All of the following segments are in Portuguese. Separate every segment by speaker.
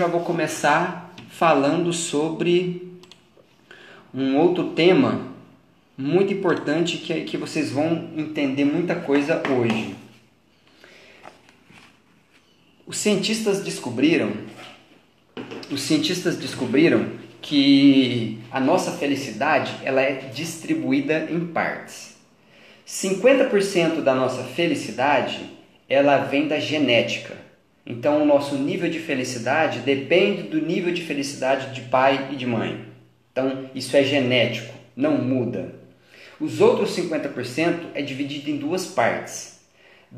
Speaker 1: já vou começar falando sobre um outro tema muito importante que, que vocês vão entender muita coisa hoje. Os cientistas descobriram, os cientistas descobriram que a nossa felicidade ela é distribuída em partes. 50% da nossa felicidade ela vem da genética. Então o nosso nível de felicidade depende do nível de felicidade de pai e de mãe. Então isso é genético, não muda. Os outros 50% é dividido em duas partes.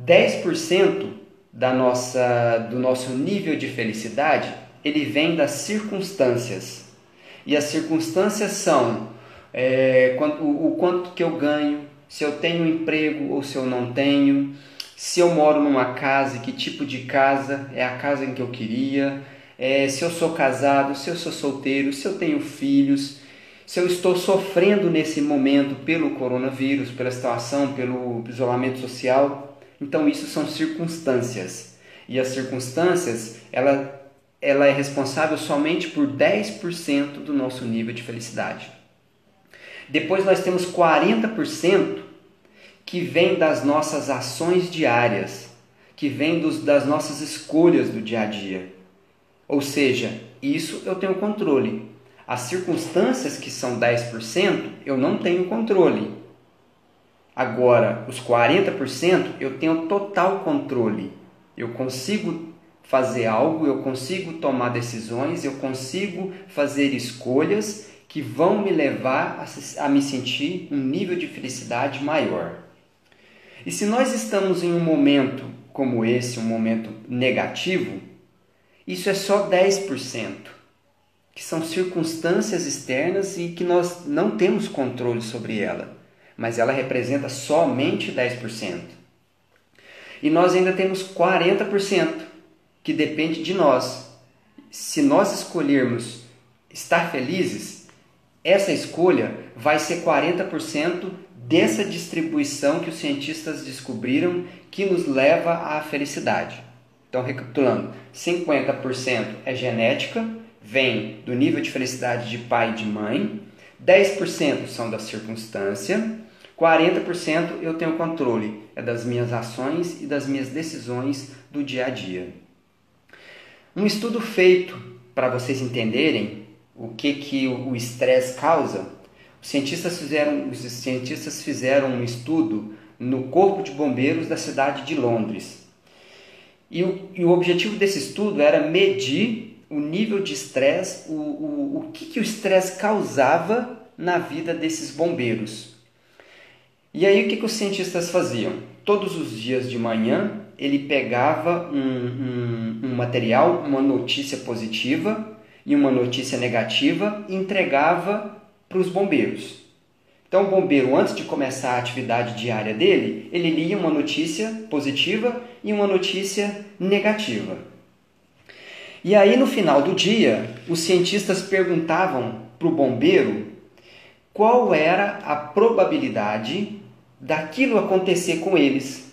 Speaker 1: 10% da nossa, do nosso nível de felicidade, ele vem das circunstâncias. E as circunstâncias são é, o, o quanto que eu ganho, se eu tenho emprego ou se eu não tenho, se eu moro numa casa, que tipo de casa é a casa em que eu queria, é, se eu sou casado, se eu sou solteiro, se eu tenho filhos, se eu estou sofrendo nesse momento pelo coronavírus, pela situação, pelo isolamento social. Então isso são circunstâncias. E as circunstâncias, ela, ela é responsável somente por 10% do nosso nível de felicidade. Depois nós temos 40% que vem das nossas ações diárias, que vem dos, das nossas escolhas do dia a dia. Ou seja, isso eu tenho controle. As circunstâncias que são 10%, eu não tenho controle. Agora, os 40% eu tenho total controle. Eu consigo fazer algo, eu consigo tomar decisões, eu consigo fazer escolhas que vão me levar a, a me sentir um nível de felicidade maior. E se nós estamos em um momento como esse, um momento negativo, isso é só 10%, que são circunstâncias externas e que nós não temos controle sobre ela mas ela representa somente 10%. E nós ainda temos 40% que depende de nós. Se nós escolhermos estar felizes, essa escolha vai ser 40% dessa distribuição que os cientistas descobriram que nos leva à felicidade. Então, recapitulando: 50% é genética, vem do nível de felicidade de pai e de mãe, 10% são da circunstância, 40% eu tenho controle, é das minhas ações e das minhas decisões do dia a dia. Um estudo feito para vocês entenderem o que, que o estresse causa, os cientistas, fizeram, os cientistas fizeram um estudo no Corpo de Bombeiros da cidade de Londres. E o, e o objetivo desse estudo era medir o nível de estresse, o, o, o que, que o estresse causava na vida desses bombeiros. E aí o que, que os cientistas faziam? Todos os dias de manhã ele pegava um, um, um material, uma notícia positiva e uma notícia negativa e entregava para os bombeiros. Então, o bombeiro, antes de começar a atividade diária dele, ele lia uma notícia positiva e uma notícia negativa. E aí, no final do dia, os cientistas perguntavam para o bombeiro qual era a probabilidade daquilo acontecer com eles.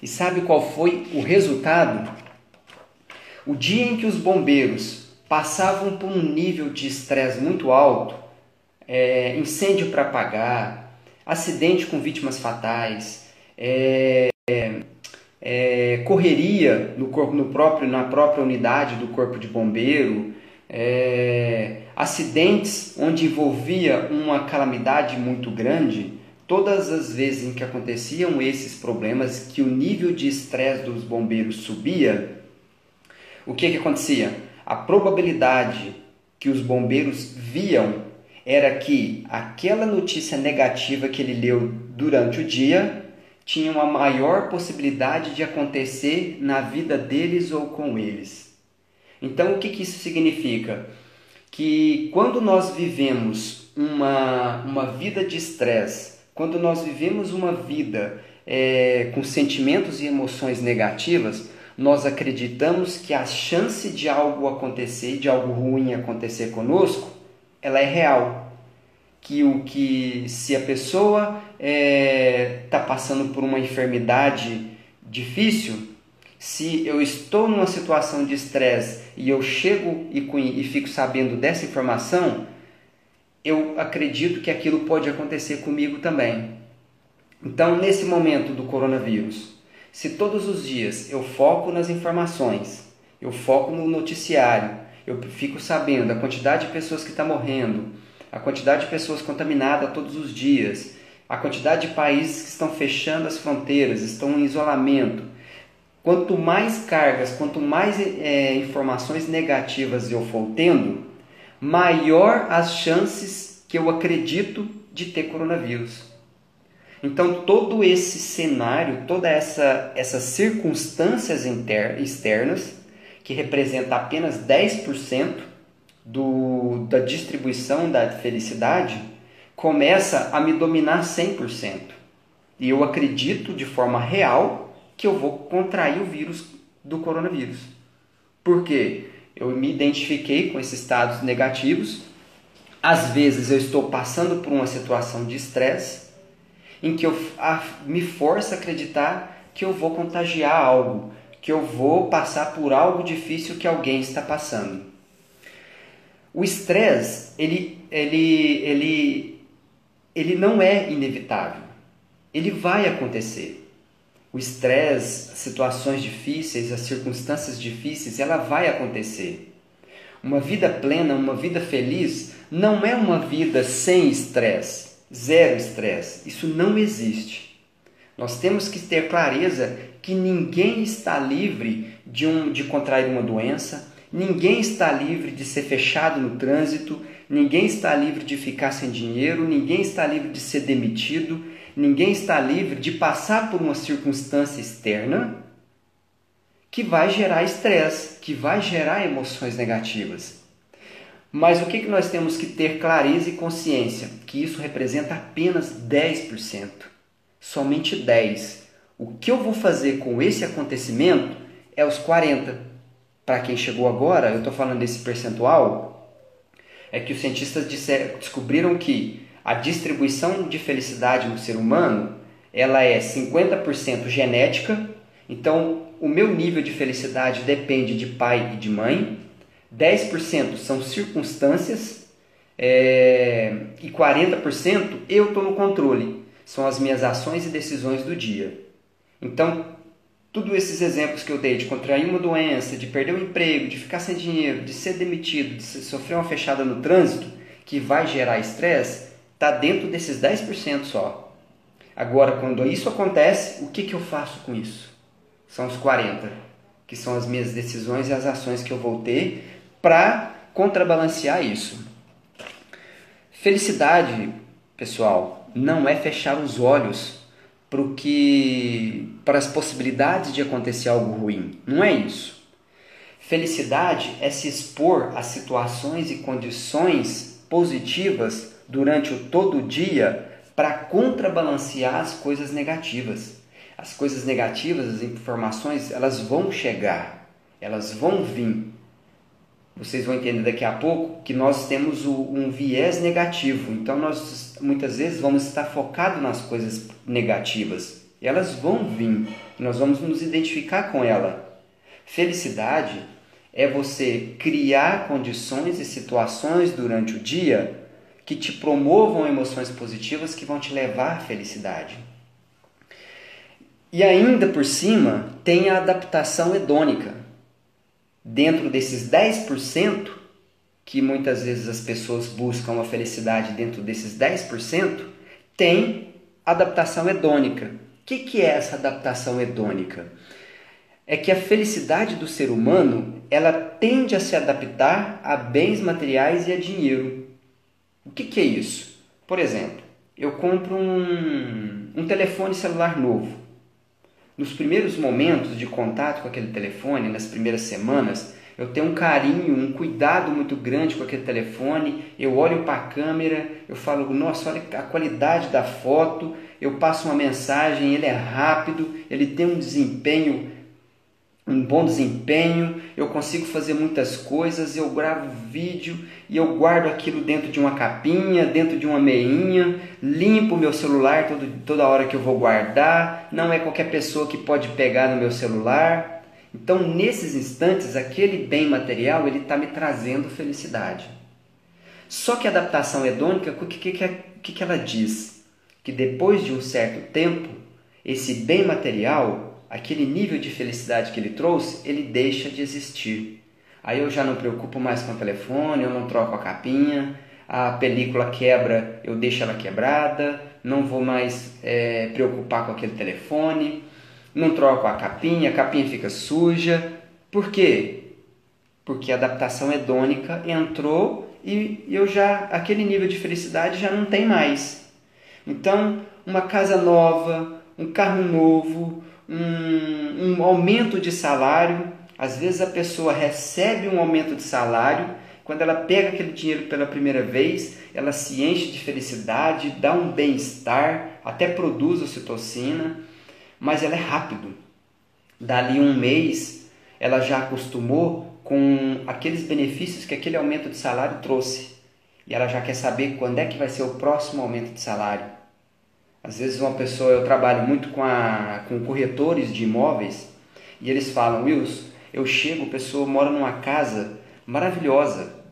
Speaker 1: E sabe qual foi o resultado? O dia em que os bombeiros passavam por um nível de estresse muito alto, é, incêndio para apagar, acidente com vítimas fatais, é, é, correria no corpo, no próprio, na própria unidade do corpo de bombeiro, é, acidentes onde envolvia uma calamidade muito grande, Todas as vezes em que aconteciam esses problemas, que o nível de estresse dos bombeiros subia, o que, que acontecia? A probabilidade que os bombeiros viam era que aquela notícia negativa que ele leu durante o dia tinha uma maior possibilidade de acontecer na vida deles ou com eles. Então, o que, que isso significa? Que quando nós vivemos uma, uma vida de estresse, quando nós vivemos uma vida é, com sentimentos e emoções negativas, nós acreditamos que a chance de algo acontecer, de algo ruim acontecer conosco, ela é real. Que o que se a pessoa está é, tá passando por uma enfermidade difícil, Se eu estou numa situação de estresse e eu chego e, e fico sabendo dessa informação, eu acredito que aquilo pode acontecer comigo também. Então, nesse momento do coronavírus, se todos os dias eu foco nas informações, eu foco no noticiário, eu fico sabendo a quantidade de pessoas que estão tá morrendo, a quantidade de pessoas contaminadas todos os dias, a quantidade de países que estão fechando as fronteiras, estão em isolamento. Quanto mais cargas, quanto mais é, informações negativas eu for tendo, maior as chances que eu acredito de ter coronavírus. Então, todo esse cenário, todas essa, essas circunstâncias externas, que representa apenas 10% do, da distribuição da felicidade, começa a me dominar 100%. E eu acredito de forma real que eu vou contrair o vírus do coronavírus. Por quê? Eu me identifiquei com esses estados negativos. Às vezes eu estou passando por uma situação de estresse em que eu me forço a acreditar que eu vou contagiar algo, que eu vou passar por algo difícil que alguém está passando. O estresse, ele, ele, ele, ele não é inevitável. Ele vai acontecer. O estresse, situações difíceis, as circunstâncias difíceis, ela vai acontecer. Uma vida plena, uma vida feliz, não é uma vida sem estresse Zero estresse. Isso não existe. Nós temos que ter clareza que ninguém está livre de, um, de contrair uma doença, ninguém está livre de ser fechado no trânsito, ninguém está livre de ficar sem dinheiro, ninguém está livre de ser demitido, ninguém está livre de passar por uma circunstância externa que vai gerar estresse, que vai gerar emoções negativas. Mas o que, que nós temos que ter clareza e consciência? Que isso representa apenas 10%. Somente 10%. O que eu vou fazer com esse acontecimento é os 40%. Para quem chegou agora, eu estou falando desse percentual, é que os cientistas descobriram que a distribuição de felicidade no ser humano ela é 50% genética, então o meu nível de felicidade depende de pai e de mãe, 10% são circunstâncias é, e 40% eu estou no controle. São as minhas ações e decisões do dia. Então, todos esses exemplos que eu dei de contrair uma doença, de perder o emprego, de ficar sem dinheiro, de ser demitido, de sofrer uma fechada no trânsito, que vai gerar estresse, está dentro desses 10% só. Agora, quando isso acontece, o que, que eu faço com isso? São os 40%, que são as minhas decisões e as ações que eu vou ter para contrabalancear isso. Felicidade, pessoal, não é fechar os olhos para que para as possibilidades de acontecer algo ruim. Não é isso. Felicidade é se expor a situações e condições positivas durante o todo o dia para contrabalancear as coisas negativas. As coisas negativas, as informações, elas vão chegar, elas vão vir vocês vão entender daqui a pouco que nós temos um viés negativo. Então nós muitas vezes vamos estar focados nas coisas negativas. E elas vão vir. Nós vamos nos identificar com ela. Felicidade é você criar condições e situações durante o dia que te promovam emoções positivas que vão te levar à felicidade. E ainda por cima tem a adaptação hedônica dentro desses 10%, que muitas vezes as pessoas buscam a felicidade dentro desses 10%, tem adaptação hedônica. O que, que é essa adaptação hedônica? É que a felicidade do ser humano ela tende a se adaptar a bens materiais e a dinheiro. O que, que é isso? Por exemplo, eu compro um, um telefone celular novo. Nos primeiros momentos de contato com aquele telefone, nas primeiras semanas, eu tenho um carinho, um cuidado muito grande com aquele telefone. Eu olho para a câmera, eu falo, nossa, olha a qualidade da foto. Eu passo uma mensagem, ele é rápido, ele tem um desempenho um bom desempenho, eu consigo fazer muitas coisas, eu gravo vídeo e eu guardo aquilo dentro de uma capinha, dentro de uma meinha, limpo meu celular todo, toda hora que eu vou guardar, não é qualquer pessoa que pode pegar no meu celular. Então, nesses instantes, aquele bem material ele está me trazendo felicidade. Só que a adaptação hedônica, o que, que, que ela diz? Que depois de um certo tempo, esse bem material, aquele nível de felicidade que ele trouxe, ele deixa de existir. Aí eu já não preocupo mais com o telefone, eu não troco a capinha, a película quebra, eu deixo ela quebrada, não vou mais é, preocupar com aquele telefone, não troco a capinha, a capinha fica suja. Por quê? Porque a adaptação hedônica entrou e eu já aquele nível de felicidade já não tem mais. Então, uma casa nova, um carro novo, um, um aumento de salário, às vezes a pessoa recebe um aumento de salário, quando ela pega aquele dinheiro pela primeira vez, ela se enche de felicidade, dá um bem-estar, até produz ocitocina, mas ela é rápido. Dali um mês, ela já acostumou com aqueles benefícios que aquele aumento de salário trouxe. E ela já quer saber quando é que vai ser o próximo aumento de salário. Às vezes uma pessoa, eu trabalho muito com, a, com corretores de imóveis, e eles falam, Wilson, eu chego, a pessoa mora numa casa maravilhosa,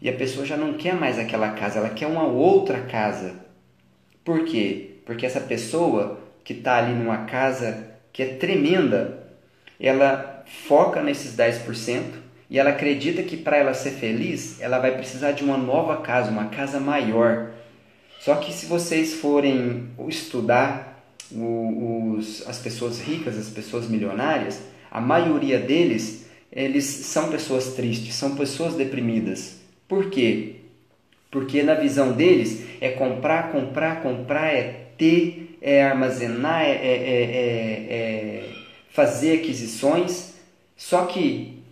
Speaker 1: e a pessoa já não quer mais aquela casa, ela quer uma outra casa. Por quê? Porque essa pessoa que está ali numa casa que é tremenda, ela foca nesses 10%, e ela acredita que para ela ser feliz, ela vai precisar de uma nova casa, uma casa maior. Só que se vocês forem estudar os, as pessoas ricas, as pessoas milionárias, a maioria deles, eles são pessoas tristes, são pessoas deprimidas. Por quê? Porque na visão deles é comprar, comprar, comprar, é ter, é armazenar, é, é, é, é fazer aquisições. Só que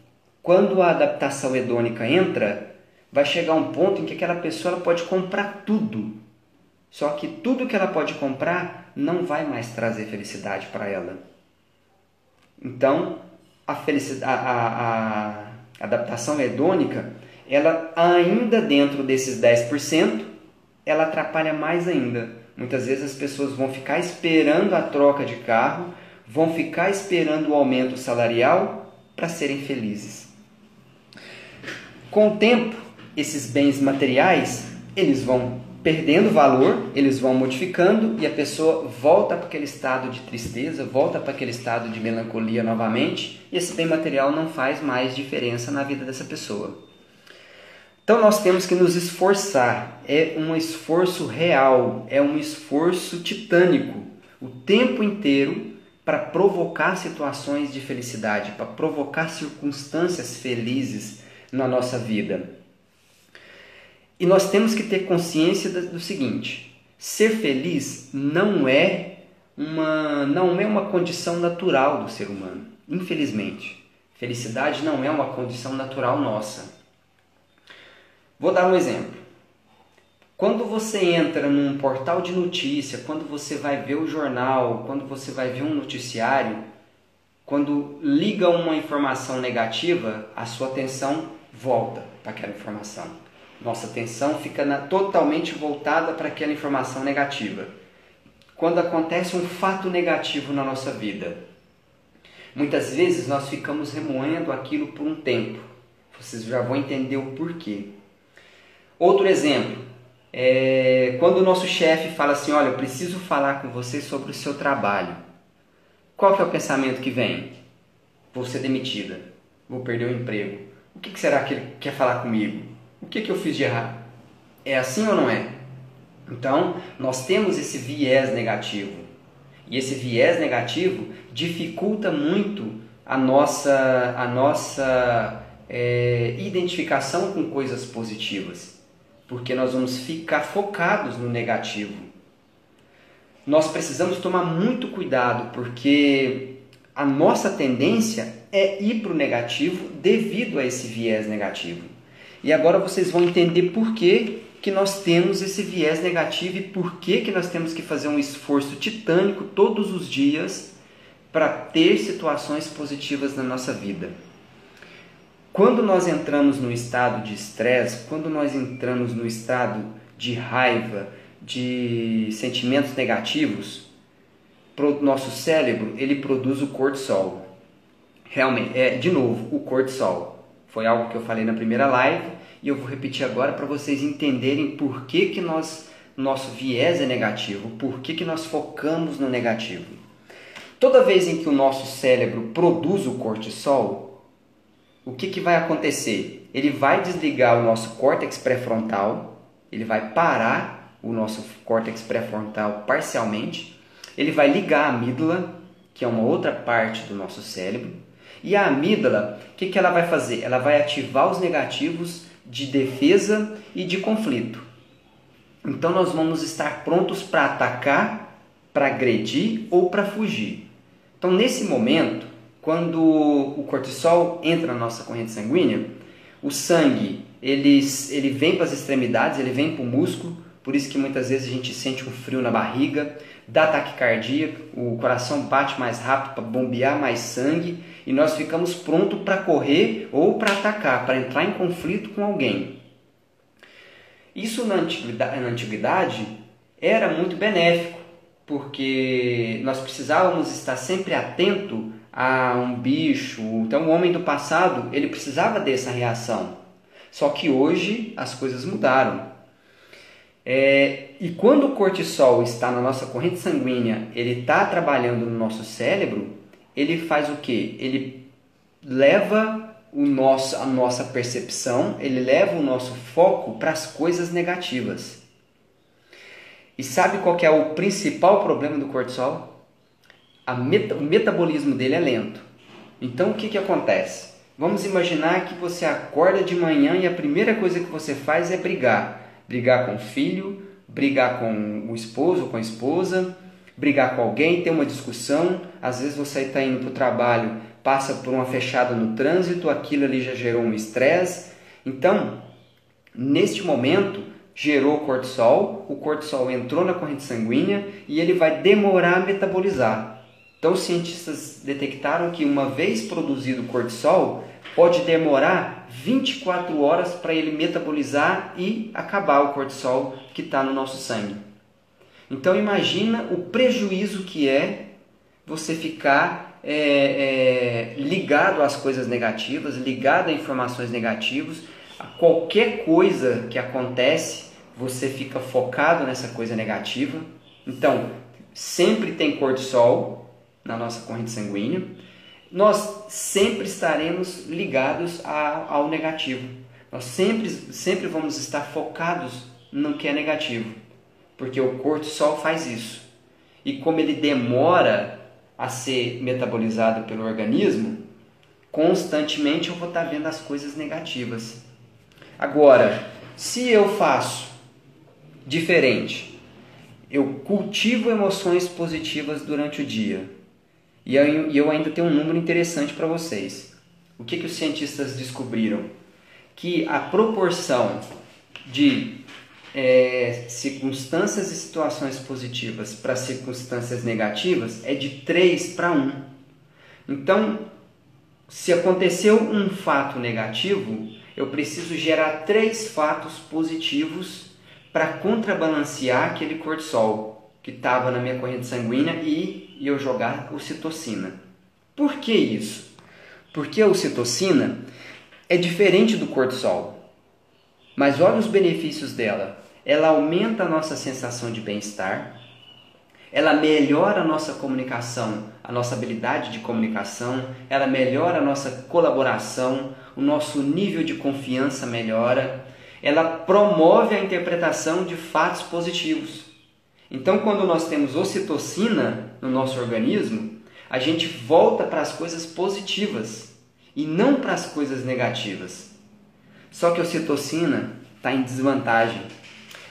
Speaker 1: quando a adaptação hedônica entra, vai chegar um ponto em que aquela pessoa pode comprar tudo. Só que tudo que ela pode comprar não vai mais trazer felicidade para ela. Então, a, felicidade, a, a, a adaptação hedônica, ela ainda dentro desses 10%, ela atrapalha mais ainda. Muitas vezes as pessoas vão ficar esperando a troca de carro, vão ficar esperando o aumento salarial para serem felizes. Com o tempo, esses bens materiais, eles vão perdendo valor, eles vão modificando e a pessoa volta para aquele estado de tristeza, volta para aquele estado de melancolia novamente, e esse bem material não faz mais diferença na vida dessa pessoa. Então nós temos que nos esforçar, é um esforço real, é um esforço titânico, o tempo inteiro para provocar situações de felicidade, para provocar circunstâncias felizes na nossa vida. E nós temos que ter consciência do seguinte: ser feliz não é uma não é uma condição natural do ser humano, infelizmente. Felicidade não é uma condição natural nossa. Vou dar um exemplo. Quando você entra num portal de notícia, quando você vai ver o jornal, quando você vai ver um noticiário, quando liga uma informação negativa, a sua atenção volta para aquela informação. Nossa atenção fica na, totalmente voltada para aquela informação negativa. Quando acontece um fato negativo na nossa vida, muitas vezes nós ficamos remoendo aquilo por um tempo. Vocês já vão entender o porquê. Outro exemplo, é quando o nosso chefe fala assim: Olha, eu preciso falar com você sobre o seu trabalho. Qual que é o pensamento que vem? Vou ser demitida, vou perder o emprego, o que, será que ele quer falar comigo? O que, que eu fiz de errado? É assim ou não é? Então, nós temos esse viés negativo. E esse viés negativo dificulta muito a nossa, a nossa é, identificação com coisas positivas. Porque nós vamos ficar focados no negativo. Nós precisamos tomar muito cuidado, porque a nossa tendência é ir para o negativo devido a esse viés negativo. E agora vocês vão entender por que, que nós temos esse viés negativo e por que, que nós temos que fazer um esforço titânico todos os dias para ter situações positivas na nossa vida. Quando nós entramos no estado de estresse, quando nós entramos no estado de raiva, de sentimentos negativos, o nosso cérebro ele produz o cortisol realmente, é, de novo, o cortisol. Foi algo que eu falei na primeira live e eu vou repetir agora para vocês entenderem por que, que nós, nosso viés é negativo, por que, que nós focamos no negativo. Toda vez em que o nosso cérebro produz o cortisol, o que, que vai acontecer? Ele vai desligar o nosso córtex pré-frontal, ele vai parar o nosso córtex pré-frontal parcialmente, ele vai ligar a amígdala, que é uma outra parte do nosso cérebro, e a amígdala, o que, que ela vai fazer? Ela vai ativar os negativos de defesa e de conflito. Então nós vamos estar prontos para atacar, para agredir ou para fugir. Então nesse momento, quando o cortisol entra na nossa corrente sanguínea, o sangue ele, ele vem para as extremidades, ele vem para o músculo, por isso que muitas vezes a gente sente um frio na barriga, dá ataque cardíaco, o coração bate mais rápido para bombear mais sangue e nós ficamos prontos para correr ou para atacar, para entrar em conflito com alguém. Isso na antiguidade, na antiguidade era muito benéfico, porque nós precisávamos estar sempre atento a um bicho. Então, o homem do passado ele precisava dessa reação. Só que hoje as coisas mudaram. É, e quando o cortisol está na nossa corrente sanguínea, ele está trabalhando no nosso cérebro, ele faz o que? Ele leva o nosso, a nossa percepção, ele leva o nosso foco para as coisas negativas. E sabe qual é o principal problema do cortisol? Meta, o metabolismo dele é lento. Então o que, que acontece? Vamos imaginar que você acorda de manhã e a primeira coisa que você faz é brigar brigar com o filho, brigar com o esposo com a esposa, brigar com alguém, ter uma discussão. Às vezes você está indo para o trabalho, passa por uma fechada no trânsito, aquilo ali já gerou um estresse. Então, neste momento, gerou cortisol, o cortisol entrou na corrente sanguínea e ele vai demorar a metabolizar. Então, os cientistas detectaram que uma vez produzido o cortisol, pode demorar 24 horas para ele metabolizar e acabar o cortisol que está no nosso sangue. Então imagina o prejuízo que é você ficar é, é, ligado às coisas negativas, ligado a informações negativas, a qualquer coisa que acontece, você fica focado nessa coisa negativa. Então, sempre tem cortisol na nossa corrente sanguínea nós sempre estaremos ligados ao negativo. Nós sempre, sempre vamos estar focados no que é negativo, porque o cortisol faz isso. E como ele demora a ser metabolizado pelo organismo, constantemente eu vou estar vendo as coisas negativas. Agora, se eu faço diferente, eu cultivo emoções positivas durante o dia, e eu ainda tenho um número interessante para vocês. O que, que os cientistas descobriram? Que a proporção de é, circunstâncias e situações positivas para circunstâncias negativas é de 3 para 1. Então, se aconteceu um fato negativo, eu preciso gerar três fatos positivos para contrabalancear aquele cortisol que estava na minha corrente sanguínea e eu jogar ocitocina. Por que isso? Porque a ocitocina é diferente do cortisol. Mas olha os benefícios dela. Ela aumenta a nossa sensação de bem-estar, ela melhora a nossa comunicação, a nossa habilidade de comunicação, ela melhora a nossa colaboração, o nosso nível de confiança melhora, ela promove a interpretação de fatos positivos. Então, quando nós temos ocitocina no nosso organismo, a gente volta para as coisas positivas e não para as coisas negativas. Só que a ocitocina está em desvantagem.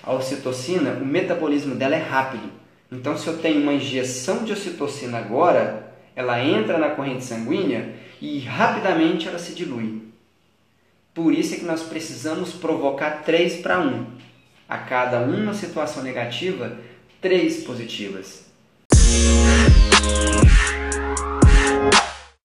Speaker 1: A ocitocina, o metabolismo dela é rápido. Então, se eu tenho uma injeção de ocitocina agora, ela entra na corrente sanguínea e rapidamente ela se dilui. Por isso é que nós precisamos provocar 3 para 1. A cada uma situação negativa, três positivas.